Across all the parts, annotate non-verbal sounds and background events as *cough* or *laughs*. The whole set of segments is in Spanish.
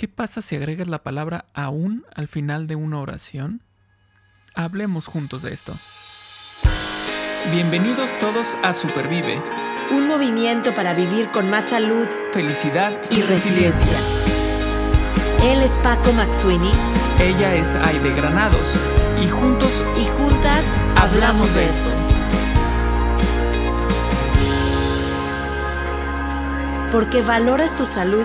¿Qué pasa si agregas la palabra aún al final de una oración? Hablemos juntos de esto. Bienvenidos todos a Supervive. Un movimiento para vivir con más salud, felicidad y, resiliencia. Él es Paco Maxuini. Ella es Aide Granados. Y juntos y juntas hablamos de esto. Porque valoras tu salud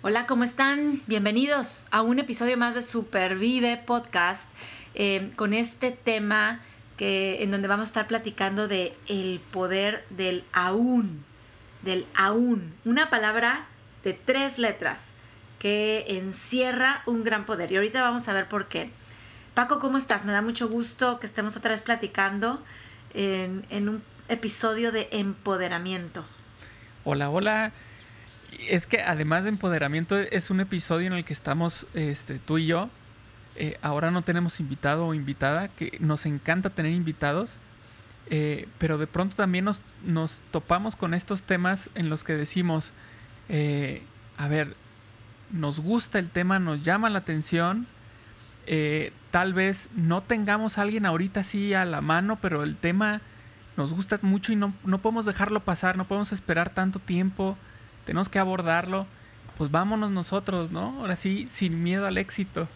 Hola, ¿cómo están? Bienvenidos a un episodio más de Supervive Podcast eh, con este tema que, en donde vamos a estar platicando de el poder del aún, del aún, una palabra de tres letras que encierra un gran poder. Y ahorita vamos a ver por qué. Paco, ¿cómo estás? Me da mucho gusto que estemos otra vez platicando en, en un episodio de empoderamiento. Hola, hola. Es que además de empoderamiento es un episodio en el que estamos este, tú y yo. Eh, ahora no tenemos invitado o invitada, que nos encanta tener invitados. Eh, pero de pronto también nos, nos, topamos con estos temas en los que decimos, eh, a ver, nos gusta el tema, nos llama la atención, tal vez no tengamos a alguien ahorita así a la mano, pero el tema nos gusta mucho y no, no podemos dejarlo pasar, no podemos esperar tanto tiempo tenemos que abordarlo, pues vámonos nosotros, ¿no? Ahora sí, sin miedo al éxito.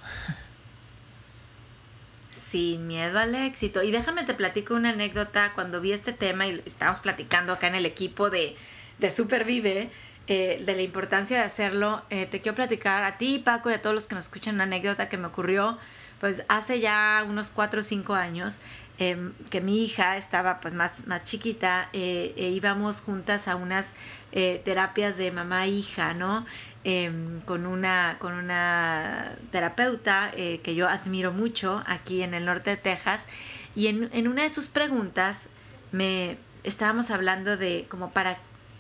Sin miedo al éxito. Y déjame te platico una anécdota cuando vi este tema y estábamos platicando acá en el equipo de, de Supervive. Eh, de la importancia de hacerlo, eh, te quiero platicar a ti, Paco, y a todos los que nos escuchan una anécdota que me ocurrió pues hace ya unos 4 o 5 años. Em, que mi hija estaba pues más, más chiquita eh, e íbamos juntas a unas eh, terapias de mamá-hija, ¿no? Em, con, una, con una terapeuta eh, que yo admiro mucho aquí en el norte de Texas y en, en una de sus preguntas me estábamos hablando de como para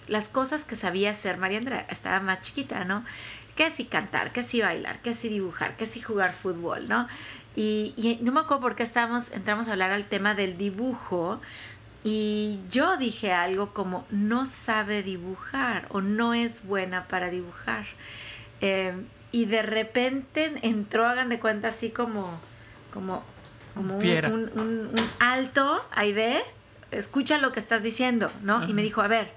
las cosas que sabía hacer María estaba más chiquita, ¿no? Que si cantar, que si bailar, que si dibujar, que si jugar fútbol, ¿no? Y, no me acuerdo por qué estábamos, entramos a hablar al tema del dibujo. Y yo dije algo como no sabe dibujar o no es buena para dibujar. Em, y de repente entró, hagan de cuenta, así como, como, como un, un, alto, Aide, escucha lo que estás diciendo, ¿no? Y me dijo, a ver,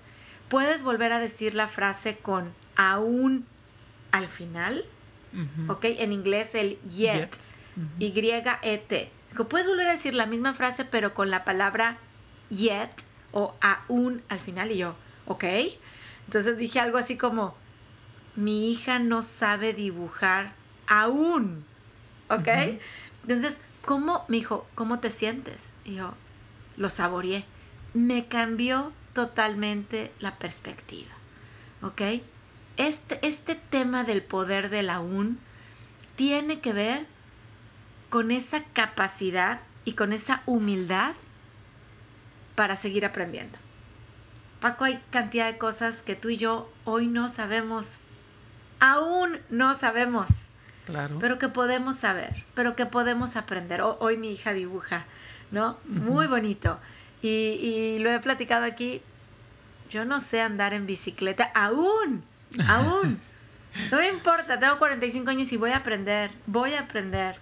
¿puedes volver a decir la frase con aún al final? ¿Ok? En inglés el yet. Y-E-T. Puedes volver a decir la misma frase, pero con la palabra yet o aún al final. Y yo, ok. Entonces dije algo así como, mi hija no sabe dibujar aún. ¿Ok? Entonces, ¿cómo, me dijo, cómo te sientes? Y yo, lo saboreé. Me cambió totalmente la perspectiva. ¿Ok? Este, este tema del poder del aún tiene que ver con esa capacidad y con esa humildad para seguir aprendiendo. Paco, hay cantidad de cosas que tú y yo hoy no sabemos. Aún no sabemos. Claro. Pero que podemos saber, pero que podemos aprender. hoy mi hija dibuja, ¿no? Muy bonito. Y, y lo he platicado aquí. Yo no sé andar en bicicleta aún, aún. *laughs* No me importa, tengo 45 años y voy a aprender, voy a aprender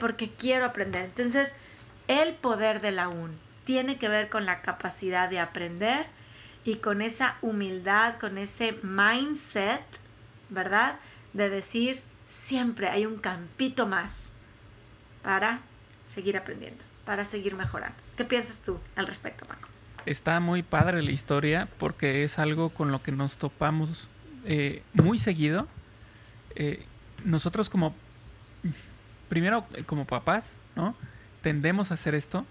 porque quiero aprender. Entonces, el poder de la UN tiene que ver con la capacidad de aprender y con esa humildad, con ese mindset, ¿verdad? De decir, siempre hay un campito más para seguir aprendiendo, para seguir mejorando. ¿Qué piensas tú al respecto, Paco? Está muy padre la historia porque es algo con lo que nos topamos eh, muy seguido. Eh, nosotros como primero eh, como papás, ¿no? Tendemos a hacer esto,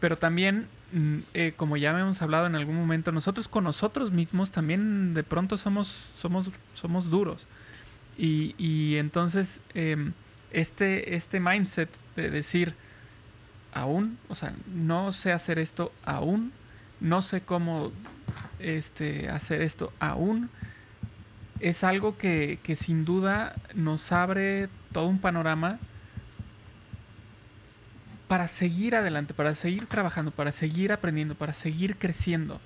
pero también, mm, eh, como ya hemos hablado en algún momento, nosotros con nosotros mismos también de pronto somos, somos, somos duros. Y, y entonces, em, este, este mindset de decir, aún, o sea, no sé hacer esto aún, no sé cómo este, hacer esto aún, es algo que, que sin duda nos abre todo un panorama para seguir adelante, para seguir trabajando, para seguir aprendiendo, para seguir creciendo.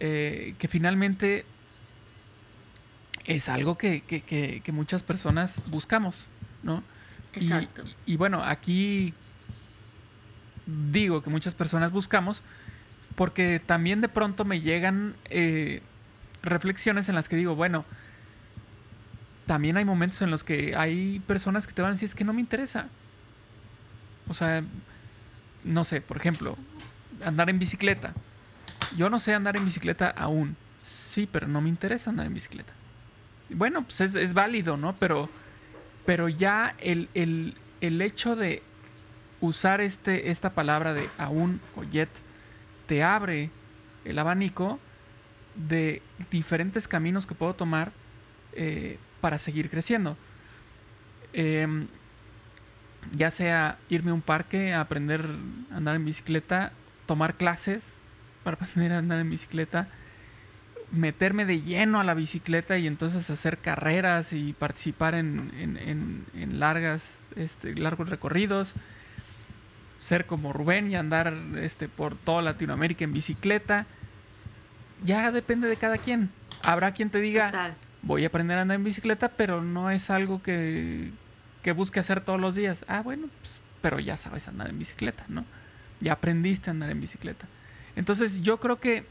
Eh, que finalmente es algo que, que, que, muchas personas buscamos, ¿no? Exacto. Y, bueno, aquí digo que muchas personas buscamos porque también de pronto me llegan eh, reflexiones en las que digo, bueno, también hay momentos en los que hay personas que te van a decir, es que no me interesa. O sea, no sé, por ejemplo, andar en bicicleta. Yo no sé andar en bicicleta aún. Sí, pero no me interesa andar en bicicleta. Bueno, pues es, válido, ¿no? Pero, pero ya el, el, hecho de usar este, esta palabra de aún o yet te abre el abanico de diferentes caminos que puedo tomar eh, para seguir creciendo. Em, ya sea irme a un parque a aprender a andar en bicicleta, tomar clases para *laughs* aprender a andar en bicicleta, meterme de lleno a la bicicleta y entonces hacer carreras y participar en, largas, este, largos recorridos, ser como Rubén y andar este, por toda Latinoamérica en bicicleta. Ya depende de cada quien. Habrá quien te diga, voy a aprender a andar en bicicleta, pero no es algo que, que busque hacer todos los días. Ah, bueno, pues, pero ya sabes andar en bicicleta, ¿no? Ya aprendiste a andar en bicicleta. Entonces yo creo que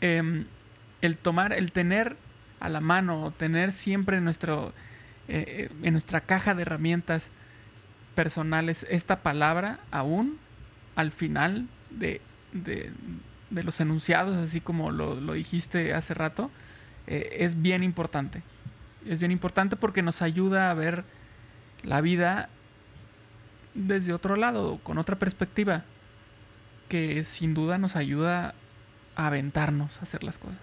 em, el tomar, el tener a la mano, tener siempre en, nuestro, eh, eh, en nuestra caja de herramientas personales esta palabra aún al final de, de, los enunciados, así como lo, lo dijiste hace rato, eh, es bien importante. Es bien importante porque nos ayuda a ver la vida desde otro lado, con otra perspectiva, que sin duda nos ayuda a aventarnos a hacer las cosas.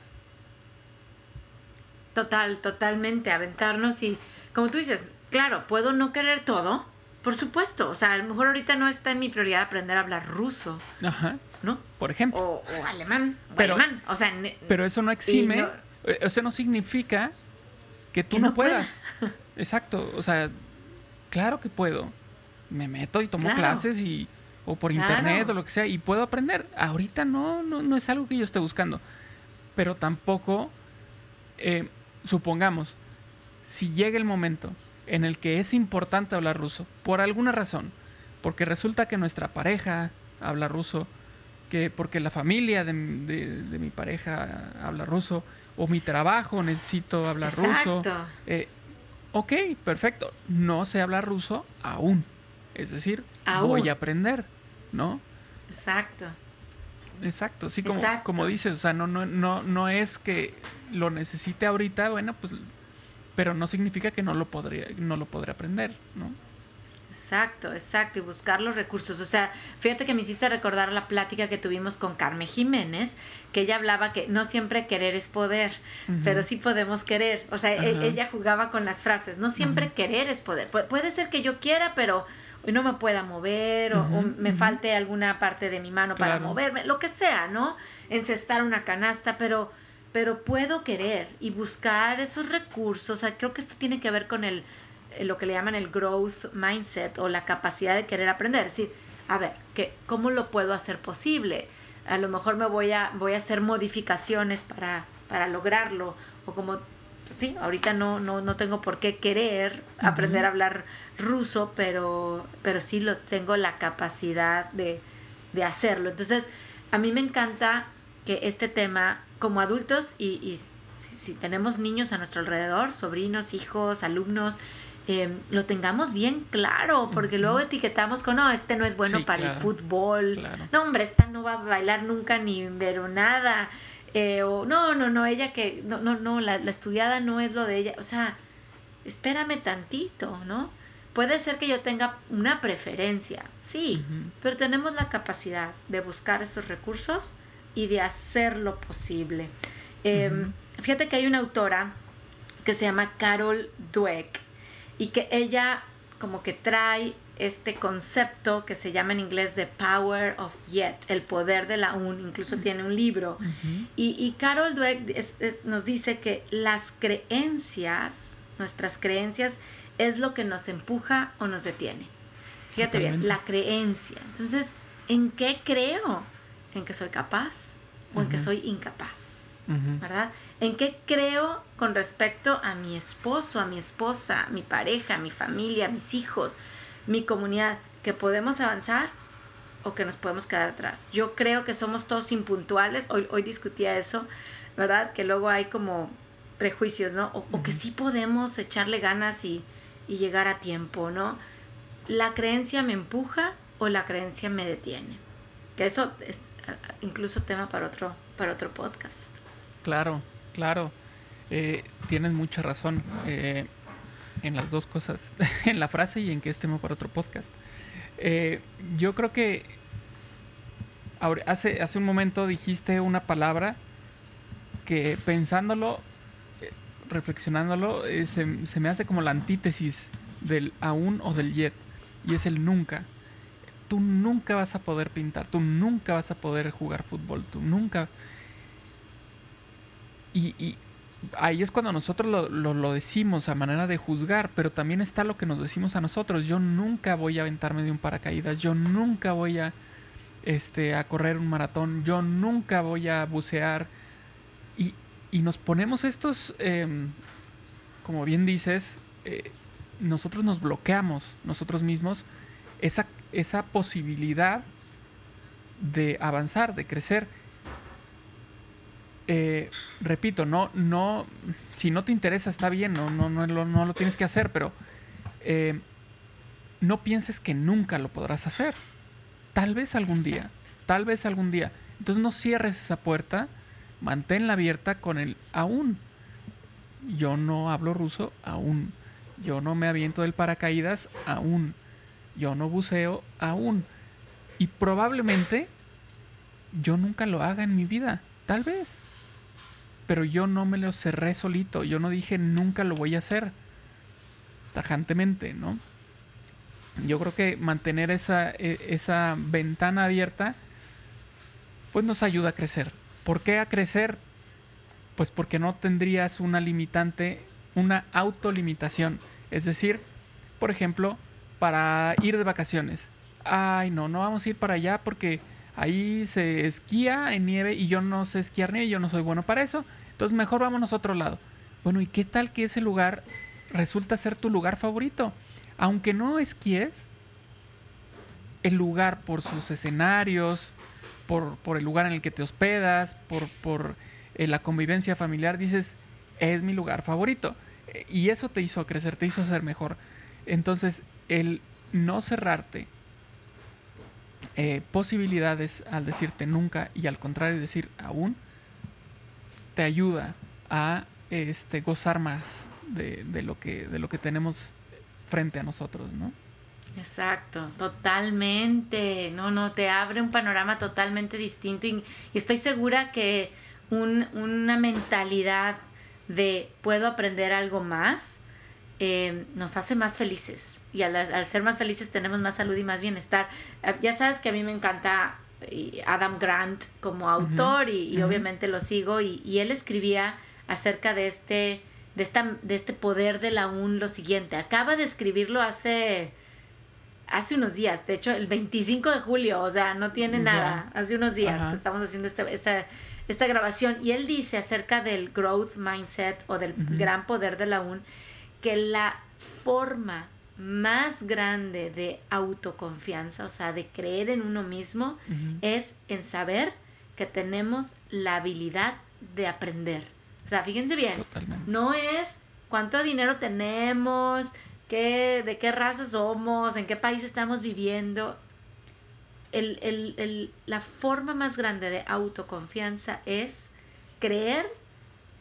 Total, totalmente, aventarnos y como tú dices, claro, puedo no querer todo, por supuesto, o sea, a lo mejor ahorita no está en mi prioridad aprender a hablar ruso. Ajá. ¿No? Por ejemplo. O, alemán. pero, alemán. O sea, pero eso no exime, eh, eso no significa que tú no, puedas. *laughs* Exacto, o sea, claro que puedo. Me meto y tomo clases y o por internet o lo que sea y puedo aprender. Ahorita no, no, no es algo que yo esté buscando. Pero tampoco, eh, supongamos, si llega el momento en el que es importante hablar ruso, por alguna razón, porque resulta que nuestra pareja habla ruso, que porque la familia de, mi pareja habla ruso, o mi trabajo necesito hablar ruso. Eh, ok, perfecto. No sé hablar ruso aún. Es decir, voy a aprender, ¿no? Exacto. Exacto, sí, como, como dices, o sea, no, no, no, no es que lo necesite ahorita, bueno, pues, pero no significa que no lo podría, no lo podré aprender, ¿no? Exacto, exacto, y buscar los recursos. O sea, fíjate que me hiciste recordar la plática que tuvimos con Carmen Jiménez, que ella hablaba que no siempre querer es poder, pero sí podemos querer. O sea, e, ella jugaba con las frases, no siempre querer es poder. puede ser que yo quiera, pero hoy no me pueda mover o, me falte alguna parte de mi mano para moverme, lo que sea, ¿no? Encestar una canasta, pero pero puedo querer y buscar esos recursos. O sea, creo que esto tiene que ver con el lo que le llaman el growth mindset o la capacidad de querer aprender. Es decir, a ver, ¿qué, ¿cómo lo puedo hacer posible? A lo mejor me voy a, voy a hacer modificaciones para, para lograrlo. O como, pues sí, ahorita no, no, no tengo por qué querer aprender a hablar ruso, pero, pero sí lo tengo la capacidad de, de hacerlo. Entonces, a mí me encanta que este tema, como adultos y, y si tenemos niños a nuestro alrededor, sobrinos, hijos, alumnos, lo tengamos bien claro, porque luego etiquetamos con, no, este no es bueno para el fútbol, no, hombre, esta no va a bailar nunca ni ver nada, eh, o no, no, no, ella que, no, no, no, la, estudiada no es lo de ella, o sea, espérame tantito, ¿no? Puede ser que yo tenga una preferencia, sí, pero tenemos la capacidad de buscar esos recursos y de hacer lo posible. Em, fíjate que hay una autora que se llama Carol Dweck y que ella como que trae este concepto que se llama en inglés The Power of Yet, el poder de la un, incluso tiene un libro. y, Carol Dweck nos dice que las creencias, nuestras creencias, es lo que nos empuja o nos detiene. Fíjate bien, la creencia. Entonces, ¿en qué creo? ¿En que soy capaz o en que soy incapaz? ¿Verdad? ¿En qué creo con respecto a mi esposo, a mi esposa, a mi pareja, mi familia, a mis hijos, mi comunidad? ¿Que podemos avanzar o que nos podemos quedar atrás? Yo creo que somos todos impuntuales. Hoy, hoy discutía eso, ¿verdad? Que luego hay como prejuicios, ¿no? O, que sí podemos echarle ganas y, y llegar a tiempo, ¿no? ¿La creencia me empuja o la creencia me detiene? Que eso es incluso tema para otro, para otro podcast. Claro, claro. Eh, tienes mucha razón eh, en las dos cosas, *laughs* en la frase y en que es tema para otro podcast. Eh, yo creo que hace, hace un momento dijiste una palabra que pensándolo, reflexionándolo, se, se, me hace como la antítesis del aún o del yet, y es el nunca. Tú nunca vas a poder pintar, tú nunca vas a poder jugar fútbol, tú nunca y, ahí es cuando nosotros lo, decimos a manera de juzgar, pero también está lo que nos decimos a nosotros. Yo nunca voy a aventarme de un paracaídas, yo nunca voy a, este, a correr un maratón, yo nunca voy a bucear. Y, nos ponemos estos, em, como bien dices, eh, nosotros nos bloqueamos nosotros mismos esa posibilidad de avanzar, de crecer. Eh, repito, no, no, si no te interesa está bien, no, no, no, lo, no lo tienes que hacer, pero eh, no pienses que nunca lo podrás hacer. Tal vez algún día, tal vez algún día. Entonces no cierres esa puerta, manténla abierta con el aún. Yo no hablo ruso aún. Yo no me aviento del paracaídas aún. Yo no buceo aún. Y probablemente yo nunca lo haga en mi vida. Tal vez pero yo no me lo cerré solito, yo no dije nunca lo voy a hacer tajantemente, ¿no? Yo creo que mantener esa, e, esa ventana abierta, pues nos ayuda a crecer. ¿Por qué a crecer? Pues porque no tendrías una limitante, una autolimitación. Es decir, por ejemplo, para ir de vacaciones. Ay, no, no vamos a ir para allá porque ahí se esquía en nieve y yo no sé esquiar nieve, yo no soy bueno para eso. Entonces mejor vámonos a otro lado. Bueno, ¿y qué tal que ese lugar resulta ser tu lugar favorito? Aunque no esquíes, el lugar por sus escenarios, por, el lugar en el que te hospedas, por, por eh, la convivencia familiar, dices, es mi lugar favorito. Y eso te hizo crecer, te hizo ser mejor. Entonces, el no cerrarte eh, posibilidades al decirte nunca y al contrario decir aún, te ayuda a este, gozar más de, lo que, de lo que tenemos frente a nosotros, ¿no? Exacto, totalmente. No, no, te abre un panorama totalmente distinto y, estoy segura que una mentalidad de puedo aprender algo más eh, nos hace más felices y al, al, ser más felices tenemos más salud y más bienestar. Eh, ya sabes que a mí me encanta Adam Grant como autor y, obviamente lo sigo y, él escribía acerca de este de esta de este poder de la UN lo siguiente. Acaba de escribirlo hace hace unos días. De hecho el 25 de julio o sea no tiene nada. Hace unos días que estamos haciendo este, esta, esta grabación. Y él dice acerca del growth mindset o del gran poder de la UN que la forma más grande de autoconfianza, o sea, de creer en uno mismo, es en saber que tenemos la habilidad de aprender. O sea, fíjense bien, no es cuánto dinero tenemos, qué, de qué raza somos, en qué país estamos viviendo. la forma más grande de autoconfianza es creer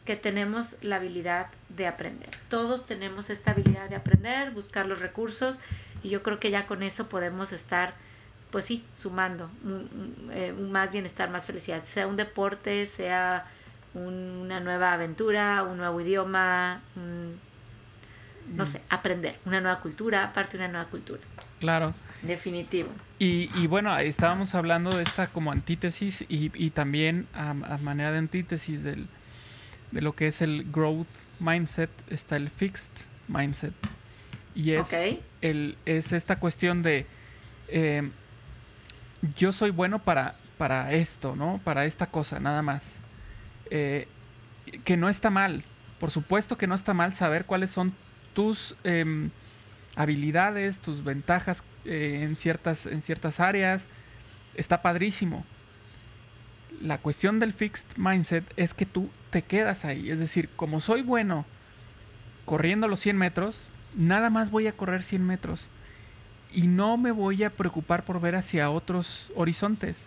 que tenemos la habilidad de aprender. Todos tenemos esta habilidad de aprender, buscar los recursos y yo creo que ya con eso podemos estar, pues sí, sumando un, eh, más bienestar, más felicidad, sea un deporte, sea una nueva aventura, un nuevo idioma, no sé, aprender una nueva cultura, parte de una nueva cultura. Claro. Definitivo. Y, y bueno, estábamos hablando de esta como antítesis y, y también a, manera de antítesis del, de lo que es el growth mindset está el fixed mindset. Y es, el, es esta cuestión de eh, yo soy bueno para, para esto, ¿no? Para esta cosa, nada más. Eh, que no está mal. Por supuesto que no está mal saber cuáles son tus em, habilidades, tus ventajas eh, en, ciertas, en ciertas áreas. Está padrísimo. La cuestión del fixed mindset es que tú te quedas ahí. Es decir, como soy bueno corriendo los 100 metros, nada más voy a correr 100 metros. Y no me voy a preocupar por ver hacia otros horizontes.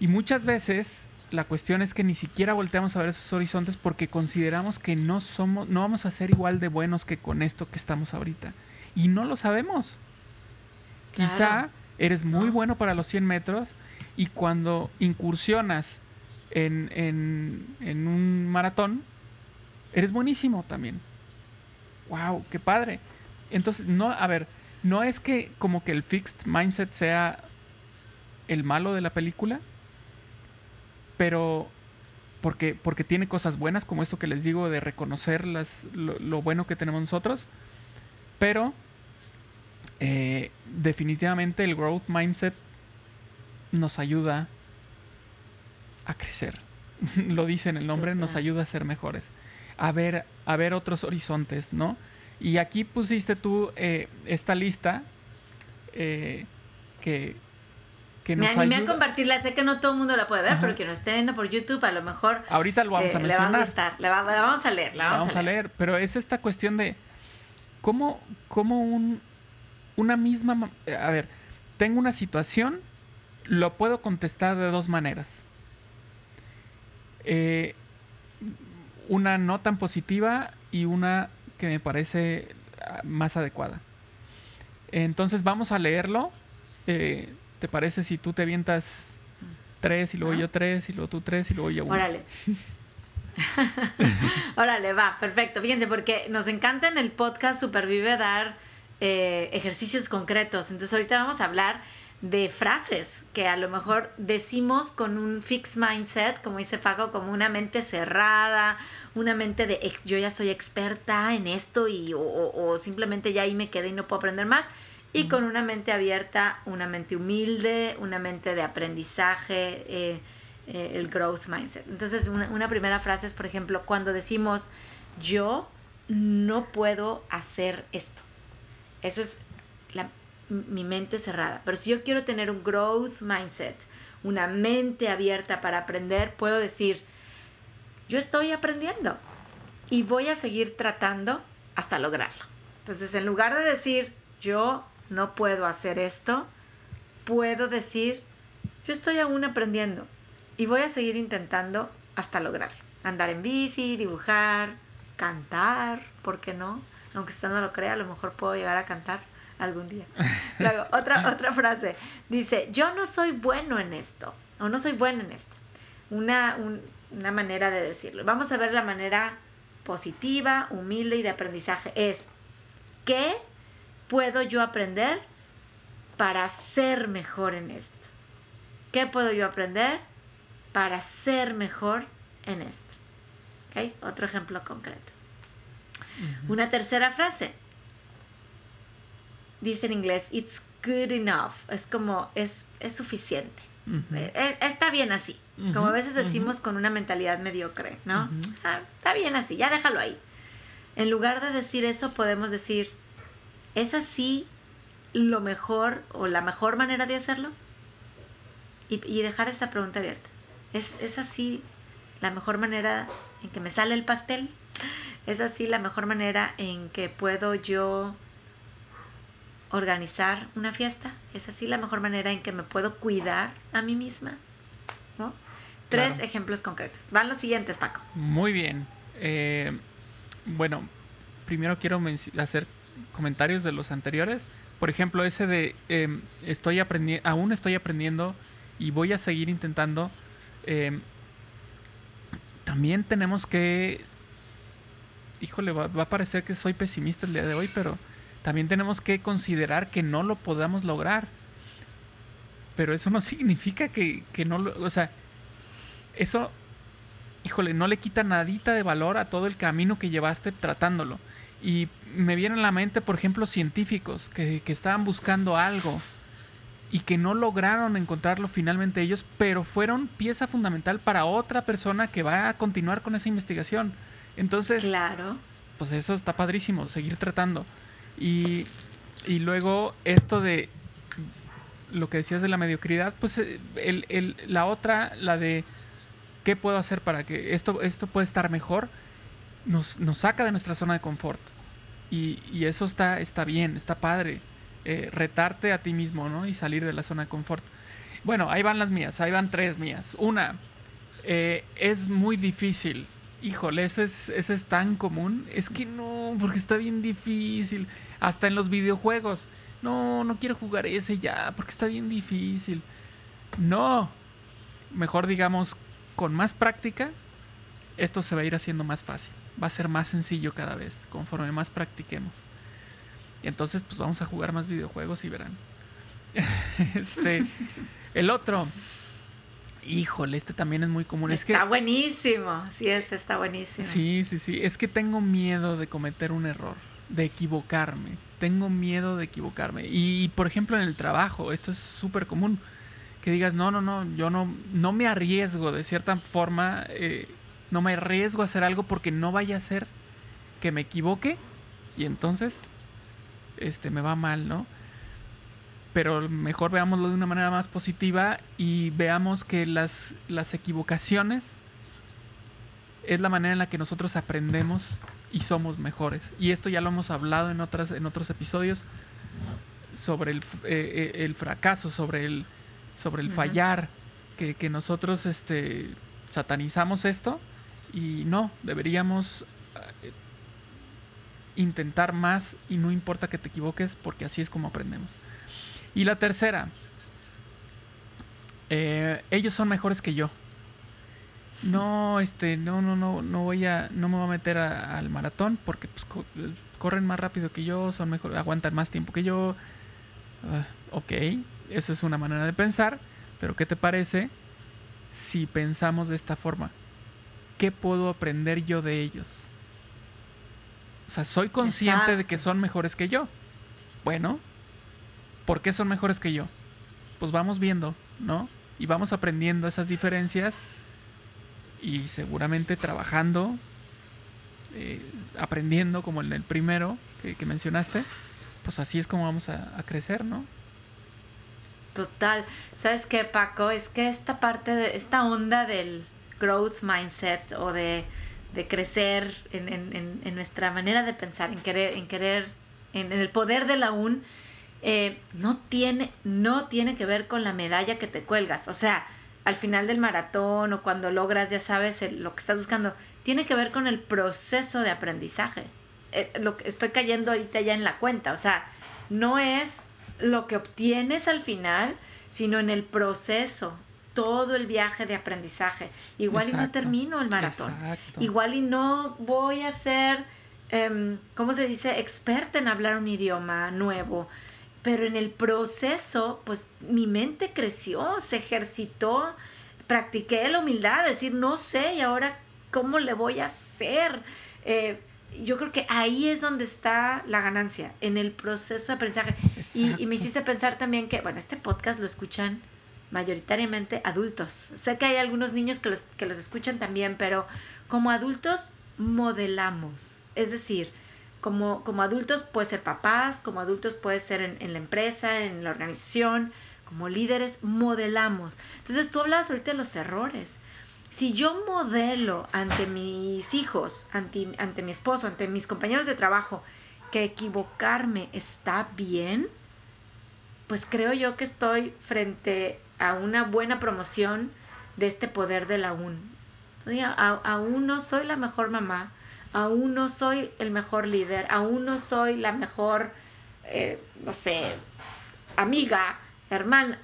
Y muchas veces la cuestión es que ni siquiera volteamos a ver esos horizontes porque consideramos que no somos, no vamos a ser igual de buenos que con esto que estamos ahorita. Y no lo sabemos. Quizá eres muy bueno para los 100 metros y cuando incursionas en, en, un maratón, eres buenísimo también. ¡Wow! ¡Qué padre! Entonces, no, a ver, no es que como que el fixed mindset sea el malo de la película, pero porque, porque tiene cosas buenas, como esto que les digo de reconocer las, lo, bueno que tenemos nosotros, pero eh, definitivamente el growth mindset nos ayuda a crecer. *laughs* lo dice en el nombre, nos ayuda a ser mejores, a ver, a ver otros horizontes, ¿no? Y aquí pusiste tú eh, esta lista eh, que, me animé a compartirla, sé que no todo el mundo la puede ver, pero quien nos esté viendo por YouTube, a lo mejor. Ahorita lo vamos a mencionar. Le va a gustar, la, vamos a leer, la vamos, a, leer. Pero es esta cuestión de cómo, cómo un, una misma. A ver, tengo una situación, lo puedo contestar de dos maneras. Eh, una no tan positiva y una que me parece ah, más adecuada. Entonces vamos a leerlo. Eh, ¿Te parece si tú te avientas tres y luego yo tres y luego tú tres y luego yo uno? Órale. *laughs* Órale, va, perfecto. Fíjense, porque nos encanta en el podcast Supervive dar eh, ejercicios concretos. Entonces ahorita vamos a hablar de frases que a lo mejor decimos con un fixed mindset, como dice Paco, como una mente cerrada, una mente de yo ya soy experta en esto y o, o simplemente ya ahí me quedé y no puedo aprender más y con una mente abierta, una mente humilde, una mente de aprendizaje, eh, eh, el growth mindset. Entonces, una, primera frase es, por ejemplo, cuando decimos, yo no puedo hacer esto. Eso es mi mente cerrada. Pero si yo quiero tener un growth mindset, una mente abierta para aprender, puedo decir, yo estoy aprendiendo y voy a seguir tratando hasta lograrlo. Entonces, en lugar de decir, yo no puedo hacer esto, puedo decir, yo estoy aún aprendiendo y voy a seguir intentando hasta lograrlo. Andar en bici, dibujar, cantar, ¿por qué no? Aunque usted no lo crea, a lo mejor puedo llegar a cantar algún día. Luego, otra, *laughs* otra frase. Dice, yo no soy bueno en esto, o no soy bueno en esto. Una, una manera de decirlo. Vamos a ver la manera positiva, humilde y de aprendizaje. Es, ¿qué puedo yo aprender para ser mejor en esto? ¿Qué puedo yo aprender para ser mejor en esto? ¿Okay? Otro ejemplo concreto. Una tercera frase. Dice en inglés, it's good enough. Es como, es, es suficiente. Eh, eh, está bien así. Como a veces decimos con una mentalidad mediocre, ¿no? Ah, está bien así, ya déjalo ahí. En lugar de decir eso, podemos decir, ¿Es así lo mejor o la mejor manera de hacerlo? Y, dejar esta pregunta abierta. ¿Es, ¿Es así la mejor manera en que me sale el pastel? ¿Es así la mejor manera en que puedo yo organizar una fiesta? ¿Es así la mejor manera en que me puedo cuidar a mí misma? ¿No? Tres ejemplos concretos. Van los siguientes, Paco. Muy bien. Eh, bueno, primero quiero hacer comentarios de los anteriores. Por ejemplo, ese de em, estoy aprendiendo, aún estoy aprendiendo y voy a seguir intentando. Em, también tenemos que híjole, va, va, a parecer que soy pesimista el día de hoy, pero también tenemos que considerar que no lo podamos lograr. Pero eso no *laughs* significa que, que no lo... O sea, eso, híjole, no le quita nadita de valor a todo el camino que llevaste tratándolo. Y me vienen a la mente, por ejemplo, científicos que, que estaban buscando algo y que no lograron encontrarlo finalmente ellos, pero fueron pieza fundamental para otra persona que va a continuar con esa investigación. Entonces, claro. pues eso está padrísimo, seguir tratando. Y, y luego esto de lo que decías de la mediocridad, pues eh, el, el, la otra, la de qué puedo hacer para que esto, esto pueda estar mejor, nos, nos saca de nuestra zona de confort. Y, y eso está, está bien, está padre. Eh, retarte a ti mismo, ¿no? Y salir de la zona de confort. Bueno, ahí van las mías, ahí van tres mías. Una, eh, es muy difícil. Híjole, ese es, es tan común. Es que no, porque está bien difícil. Hasta en los videojuegos. No, no quiero jugar ese ya, porque está bien difícil. No. Mejor digamos, con más práctica, esto se va a ir haciendo más fácil. Va a ser más sencillo cada vez, conforme más practiquemos. Y entonces, pues vamos a jugar más videojuegos y verán. *laughs* este, el otro. Híjole, este también es muy común. Está es que, buenísimo. Sí, ese está buenísimo. Sí, sí, sí. Es que tengo miedo de cometer un error, de equivocarme. Tengo miedo de equivocarme. Y, por ejemplo, en el trabajo, esto es súper común. Que digas, no, no, no, yo no, no me arriesgo de cierta forma. Eh, no me arriesgo a hacer algo porque no vaya a ser que me equivoque. Y entonces este, me va mal, ¿no? Pero mejor veámoslo de una manera más positiva y veamos que las, las equivocaciones es la manera en la que nosotros aprendemos y somos mejores. Y esto ya lo hemos hablado en, otras, en otros episodios sobre el, eh, el fracaso, sobre el, sobre el fallar, que, que, nosotros este, satanizamos esto y no, deberíamos intentar más y no importa que te equivoques porque así es como aprendemos. Y la tercera, eh, ellos son mejores que yo. No, este, no, no, no, no voy a, no me voy a meter al maratón porque pues, co corren más rápido que yo, son mejor, aguantan más tiempo que yo. Uh, ok, eso es una manera de pensar, pero ¿qué te parece si pensamos de esta forma? ¿Qué puedo aprender yo de ellos? O sea, soy consciente Exacto. de que son mejores que yo. Bueno, ¿por qué son mejores que yo? Pues vamos viendo, ¿no? Y vamos aprendiendo esas diferencias y seguramente trabajando, eh, aprendiendo como en el primero que, mencionaste, pues así es como vamos a, crecer, ¿no? Total. ¿Sabes qué, Paco? Es que esta parte de esta onda del growth mindset o de de crecer en, en, en, nuestra manera de pensar, en querer, en querer, en, el poder de la UN, eh, no, tiene, no tiene que ver con la medalla que te cuelgas. O sea, al final del maratón o cuando logras, ya sabes, el, lo que estás buscando, tiene que ver con el proceso de aprendizaje. Eh, lo que estoy cayendo ahorita ya en la cuenta. O sea, no es lo que obtienes al final, sino en el proceso todo el viaje de aprendizaje. Igual Exacto. y no termino el maratón. Exacto. Igual y no voy a ser, um, ¿cómo se dice?, experta en hablar un idioma nuevo. Pero en el proceso, pues mi mente creció, se ejercitó, practiqué la humildad, decir, no sé, y ahora, ¿cómo le voy a hacer? Eh, yo creo que ahí es donde está la ganancia, en el proceso de aprendizaje. Y, y, me hiciste pensar también que, bueno, este podcast lo escuchan mayoritariamente adultos. Sé que hay algunos niños que los, que los escuchan también, pero como adultos modelamos. Es decir, como, como adultos puede ser papás, como adultos puede ser en, en, la empresa, en la organización, como líderes, modelamos. Entonces tú hablabas ahorita de los errores. Si yo modelo ante mis hijos, ante, ante mi esposo, ante mis compañeros de trabajo, que equivocarme está bien, pues creo yo que estoy frente a una buena promoción de este poder de la UN. Aún no soy la mejor mamá, aún no soy el mejor líder, aún no soy la mejor, eh, no sé, amiga, hermana.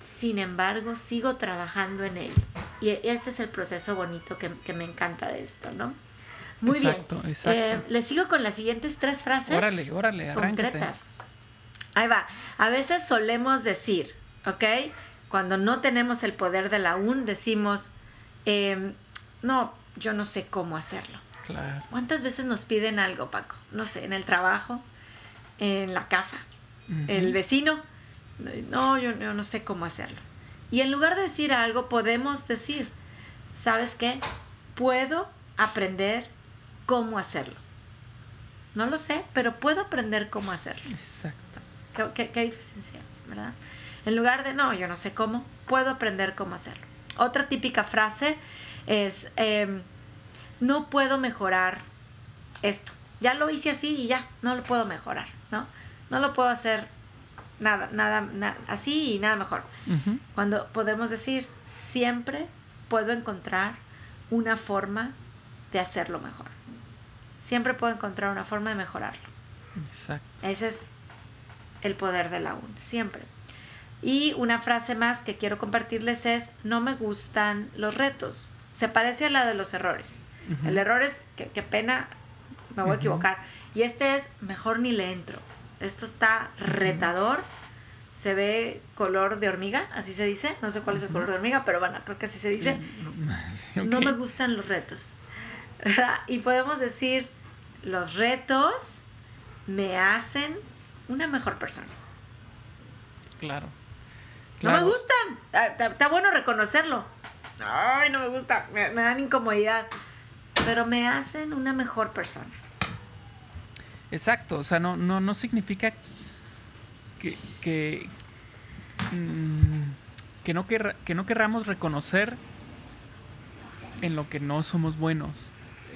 Sin embargo, sigo trabajando en ello. Y ese es el proceso bonito que, que me encanta de esto, ¿no? Muy bien. Exacto. Eh, le sigo con las siguientes tres frases. Órale, órale, concretas. Ahí va. A veces solemos decir, ¿ok? Cuando no tenemos el poder de la UN, decimos, em, no, yo no sé cómo hacerlo. Claro. ¿Cuántas veces nos piden algo, Paco? No sé, en el trabajo, en la casa, el vecino. No, yo, yo no sé cómo hacerlo. Y en lugar de decir algo, podemos decir, ¿sabes qué? Puedo aprender cómo hacerlo. No lo sé, pero puedo aprender cómo hacerlo. Exacto. ¿Qué, diferencia, verdad? En lugar de, no, yo no sé cómo, puedo aprender cómo hacerlo. Otra típica frase es, em, no puedo mejorar esto. Ya lo hice así y ya, no lo puedo mejorar, ¿no? No lo puedo hacer nada, nada, así y nada mejor. Cuando podemos decir, siempre puedo encontrar una forma de hacerlo mejor. Siempre puedo encontrar una forma de mejorarlo. Exacto. Ese es el poder de la UN, siempre. Y una frase más que quiero compartirles es, no me gustan los retos. Se parece a la de los errores. El error es, qué pena, me voy a equivocar. Y este es, mejor ni le entro. Esto está retador. Se ve color de hormiga, así se dice. No sé cuál es el color de hormiga, pero bueno, creo que así se dice. *laughs* No me gustan los retos. *laughs* Y podemos decir, los retos me hacen una mejor persona. Claro. No me gustan. Ah, está, bueno reconocerlo. Ay, no me gusta. Me, me, dan incomodidad. Pero me hacen una mejor persona. Exacto. O sea, no, no, no significa que, que, mm, que, no que no querramos reconocer en lo que no somos buenos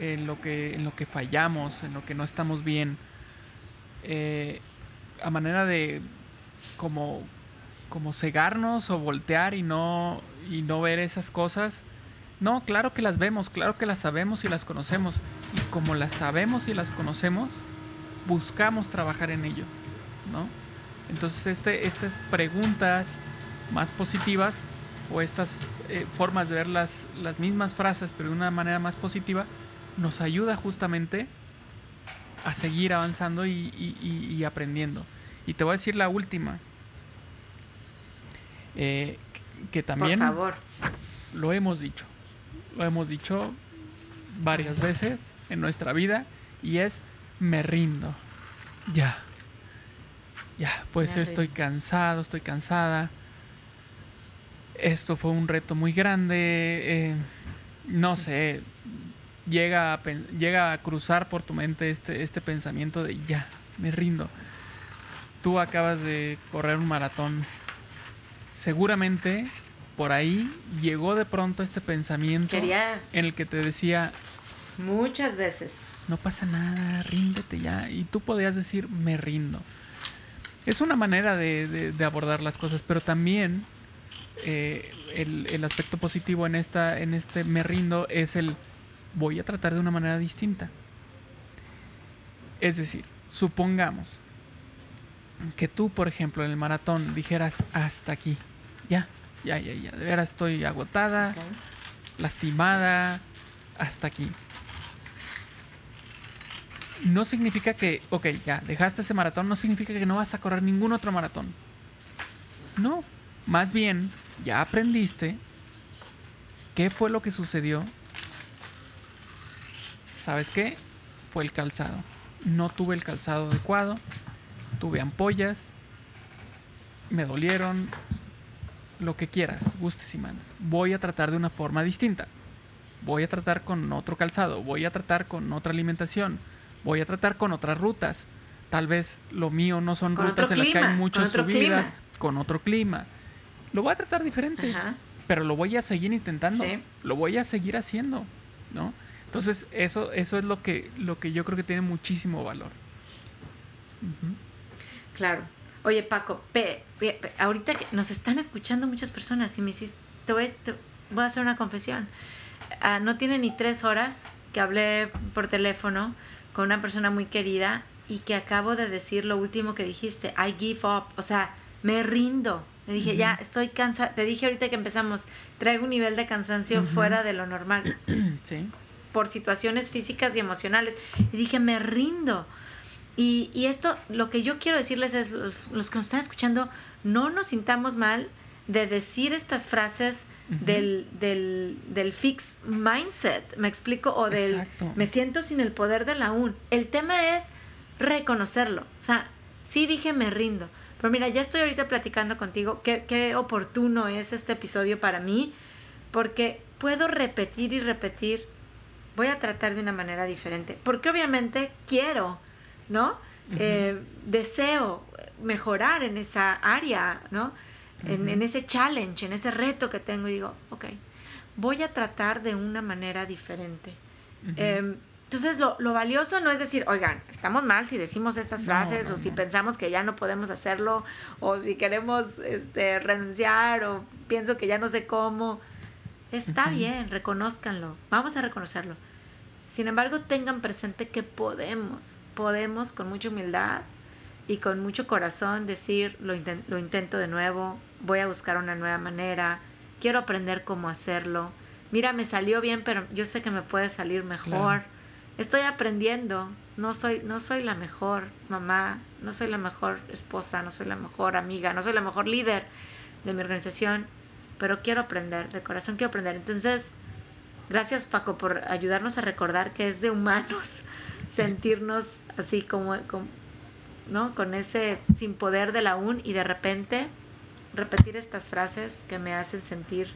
en lo que, en lo que fallamos, en lo que no estamos bien, eh, a manera de como, como cegarnos o voltear y no, y no ver esas cosas. No, claro que las vemos, claro que las sabemos y las conocemos. Y como las sabemos y las conocemos, buscamos trabajar en ello, ¿no? Entonces este, estas preguntas más positivas o estas eh, formas de ver las, las mismas frases pero de una manera más positiva nos ayuda justamente a seguir avanzando y, aprendiendo. Y te voy a decir la última. Eh, que también Por favor. lo hemos dicho. Lo hemos dicho varias veces en nuestra vida y es me rindo. Ya. Ya, pues estoy cansado, estoy cansada. Esto fue un reto muy grande. Eh, no sé, llega a, llega a cruzar por tu mente este, este pensamiento de ya, me rindo. Tú acabas de correr un maratón. Seguramente por ahí llegó de pronto este pensamiento en el que te decía muchas veces no pasa nada, ríndete ya y tú podías decir me rindo. Es una manera de, abordar las cosas, pero también eh, el, el, aspecto positivo en esta en este me rindo es el voy a tratar de una manera distinta. Es decir, supongamos que tú, por ejemplo, en el maratón dijeras hasta aquí, ya, ya, ya, ya, de veras estoy agotada, lastimada, hasta aquí. No significa que, ok, ya, dejaste ese maratón, no significa que no vas a correr ningún otro maratón. No, más bien, ya aprendiste qué fue lo que sucedió ¿sabes qué? Fue el calzado. No tuve el calzado adecuado, tuve ampollas, me dolieron, lo que quieras, gustes y mandes. Voy a tratar de una forma distinta. Voy a tratar con otro calzado, voy a tratar con otra alimentación, voy a tratar con otras rutas. Tal vez lo mío no son rutas en las que hay muchas subidas, con otro clima. Lo voy a tratar diferente, pero lo voy a seguir intentando, lo voy a seguir haciendo, ¿no? Entonces, eso, eso es lo que, lo que yo creo que tiene muchísimo valor. Claro. Oye, Paco, ahorita que nos están escuchando muchas personas y me hiciste, te voy, a hacer una confesión. Ah, no tiene ni tres horas que hablé por teléfono con una persona muy querida y que acabo de decir lo último que dijiste, I give up, o sea, me rindo. Le dije, ya, estoy cansada. Te dije ahorita que empezamos, traigo un nivel de cansancio fuera de lo normal. Sí. por situaciones físicas y emocionales. Y dije, me rindo. Y, y esto, lo que yo quiero decirles es, los, los, que nos están escuchando, no nos sintamos mal de decir estas frases del, del, del fixed mindset, me explico, o del me siento sin el poder de la UN. El tema es reconocerlo. O sea, sí dije me rindo, pero mira, ya estoy ahorita platicando contigo qué, qué oportuno es este episodio para mí, porque puedo repetir y repetir, voy a tratar de una manera diferente, porque obviamente quiero, ¿no? Eh, deseo mejorar en esa área, ¿no? en, ese challenge, en ese reto que tengo y digo, ok, voy a tratar de una manera diferente. Em, entonces, lo, lo, valioso no es decir, oigan, estamos mal si decimos estas frases o si pensamos que ya no podemos hacerlo o si queremos este, renunciar o pienso que ya no sé cómo. Está bien, reconózcanlo, vamos a reconocerlo. Sin embargo, tengan presente que podemos, podemos con mucha humildad y con mucho corazón decir, lo, lo intento de nuevo, voy a buscar una nueva manera, quiero aprender cómo hacerlo. Mira, me salió bien, pero yo sé que me puede salir mejor. Estoy aprendiendo. No soy, no soy la mejor mamá, no soy la mejor esposa, no soy la mejor amiga, no soy la mejor líder de mi organización, pero quiero aprender, de corazón quiero aprender. Entonces, gracias Paco por ayudarnos a recordar que es de humanos sentirnos así como, como ¿no? Con ese sin poder de la UN y de repente repetir estas frases que me hacen sentir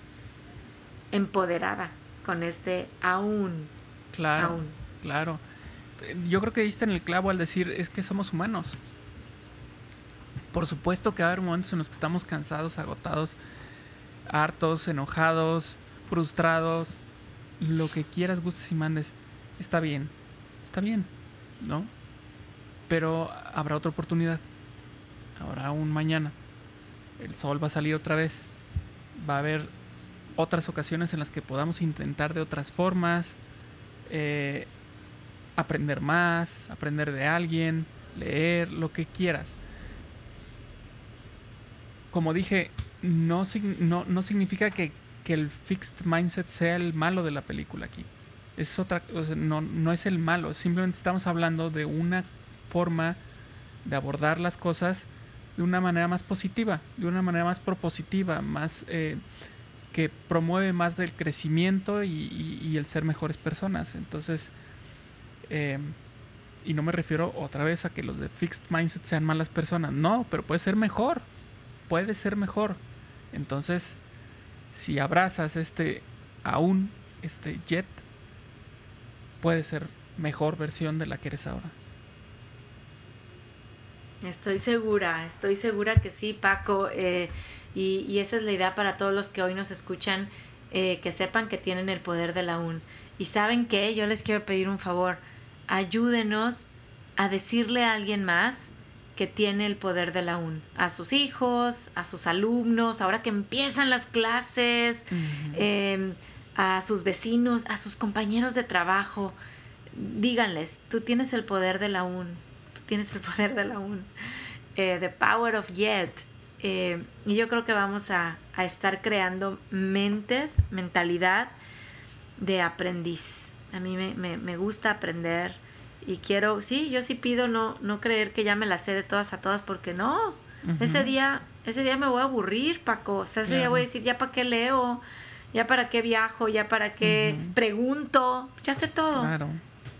empoderada con este aún. Claro, claro. Yo creo que diste en el clavo al decir es que somos humanos. Por supuesto que va a haber momentos en los que estamos cansados, agotados, hartos, enojados, frustrados, lo que quieras, gustes y mandes. Está bien, está bien, ¿no? Pero habrá otra oportunidad. Habrá un mañana el sol va a salir otra vez. Va a haber otras ocasiones en las que podamos intentar de otras formas, eh, aprender más, aprender de alguien, leer, lo que quieras. Como dije, no, no, significa que, el fixed mindset sea el malo de la película aquí. Es otra, no, no es el malo, simplemente estamos hablando de una forma de abordar las cosas de una manera más positiva, de una manera más propositiva, más eh, que promueve más del crecimiento y, el ser mejores personas. Entonces, eh, y no me refiero otra vez a que los de fixed mindset sean malas personas, no, pero puede ser mejor, puede ser mejor. Entonces, si abrazas este aún, este jet, puede ser mejor versión de la que eres ahora. Estoy segura, estoy segura que sí, Paco. Eh, y, esa es la idea para todos los que hoy nos escuchan, eh, que sepan que tienen el poder de la UN. Y saben que yo les quiero pedir un favor, ayúdenos a decirle a alguien más que tiene el poder de la UN, a sus hijos, a sus alumnos, ahora que empiezan las clases, a sus vecinos, a sus compañeros de trabajo. Díganles, tú tienes el poder de la UN, tienes el *laughs* poder de la UN. Eh, the Power of Yet. Eh, y yo creo que vamos a, a, estar creando mentes, mentalidad de aprendiz. A mí me, me, me, gusta aprender y quiero, sí, yo sí pido no, no creer que ya me la sé de todas a todas porque no. Ese día, ese día me voy a aburrir, Paco. O sea, ese día voy a decir, ya para qué leo, ya para qué viajo, ya para qué pregunto, ya sé todo. Claro.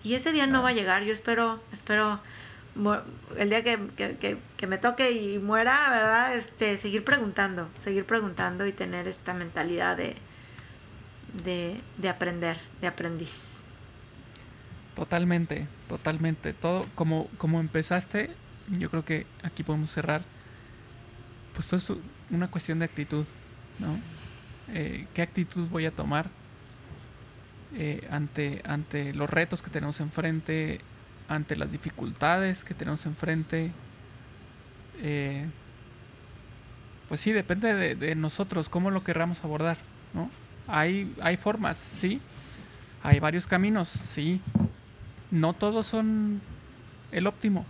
Y ese día no va a llegar, yo espero, espero el día que, me toque y muera, ¿verdad? Este, seguir preguntando, seguir preguntando y tener esta mentalidad de, de, aprender, de aprendiz. Totalmente, totalmente. Todo como, como empezaste, yo creo que aquí podemos cerrar. Pues esto es una cuestión de actitud, ¿no? Eh, ¿Qué actitud voy a tomar eh, ante, ante los retos que tenemos enfrente, ante las dificultades que tenemos enfrente. Eh, pues sí, depende de, nosotros cómo lo querramos abordar, ¿no? Hay, hay formas, sí. Hay varios caminos, sí. No todos son el óptimo.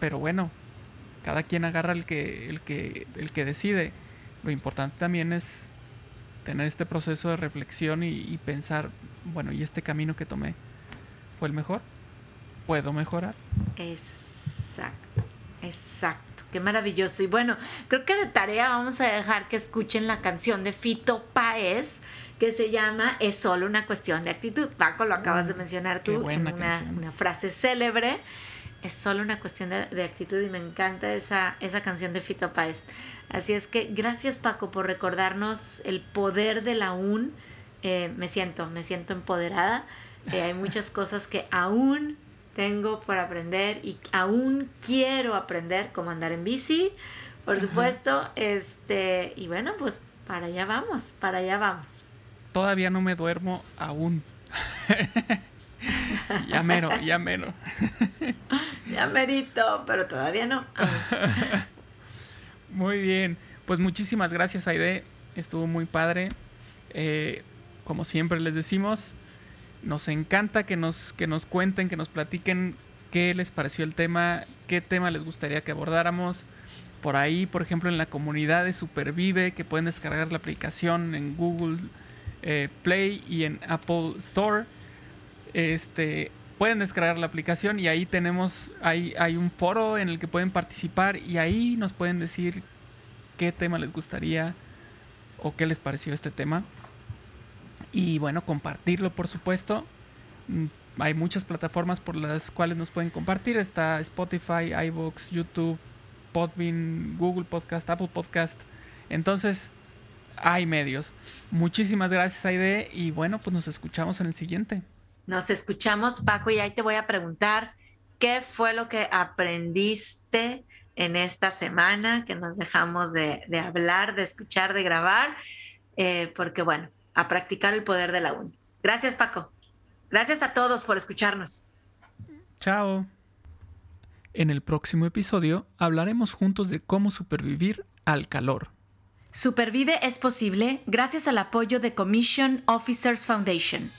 Pero bueno, cada quien agarra el que, el que, el que decide. Lo importante también es tener este proceso de reflexión y, y pensar, bueno, ¿y este camino que tomé fue el mejor? ¿Puedo mejorar? Exacto, exacto. Qué maravilloso. Y bueno, creo que de tarea vamos a dejar que escuchen la canción de Fito Páez que se llama Es solo una cuestión de actitud. Paco, lo acabas de Mm, mencionar tú en una, una frase célebre. Es solo una cuestión de, de actitud y me encanta esa, esa canción de Fito Páez. Así es que gracias Paco por recordarnos el poder de la UN. Eh, me siento, me siento empoderada. Eh, hay muchas cosas que aún tengo por aprender y aún quiero aprender, como andar en bici, por supuesto. Este, y bueno, pues para allá vamos, para allá vamos. Todavía no me duermo aún. *laughs* *laughs* ya mero, ya mero. *laughs* Ya merito, pero todavía no. *laughs* Muy bien. Pues muchísimas gracias, Aide. Estuvo muy padre. Eh, como siempre les decimos, nos encanta que nos, que nos cuenten, que nos platiquen qué les pareció el tema, qué tema les gustaría que abordáramos. Por ahí, por ejemplo, en la comunidad de Supervive, que pueden descargar la aplicación en Google eh, Play y en Apple Store. Este, pueden descargar la aplicación y ahí tenemos, hay, un foro en el que pueden participar y ahí nos pueden decir qué tema les gustaría o qué les pareció este tema. Y bueno, compartirlo por supuesto. Mm, Hay muchas plataformas por las cuales nos pueden compartir. Está Spotify, iVoox, YouTube, Podbean, Google Podcast, Apple Podcast. Entonces, hay medios. Muchísimas gracias, Aide. Y bueno, pues nos escuchamos en el siguiente. Nos escuchamos, Paco, y ahí te voy a preguntar qué fue lo que aprendiste en esta semana que nos dejamos de, de hablar, de escuchar, de grabar, eh, porque bueno, a practicar el poder de la UN. Gracias, Paco. Gracias a todos por escucharnos. Chao. En el próximo episodio hablaremos juntos de cómo supervivir al calor. Supervive es posible gracias al apoyo de Commission Officers Foundation.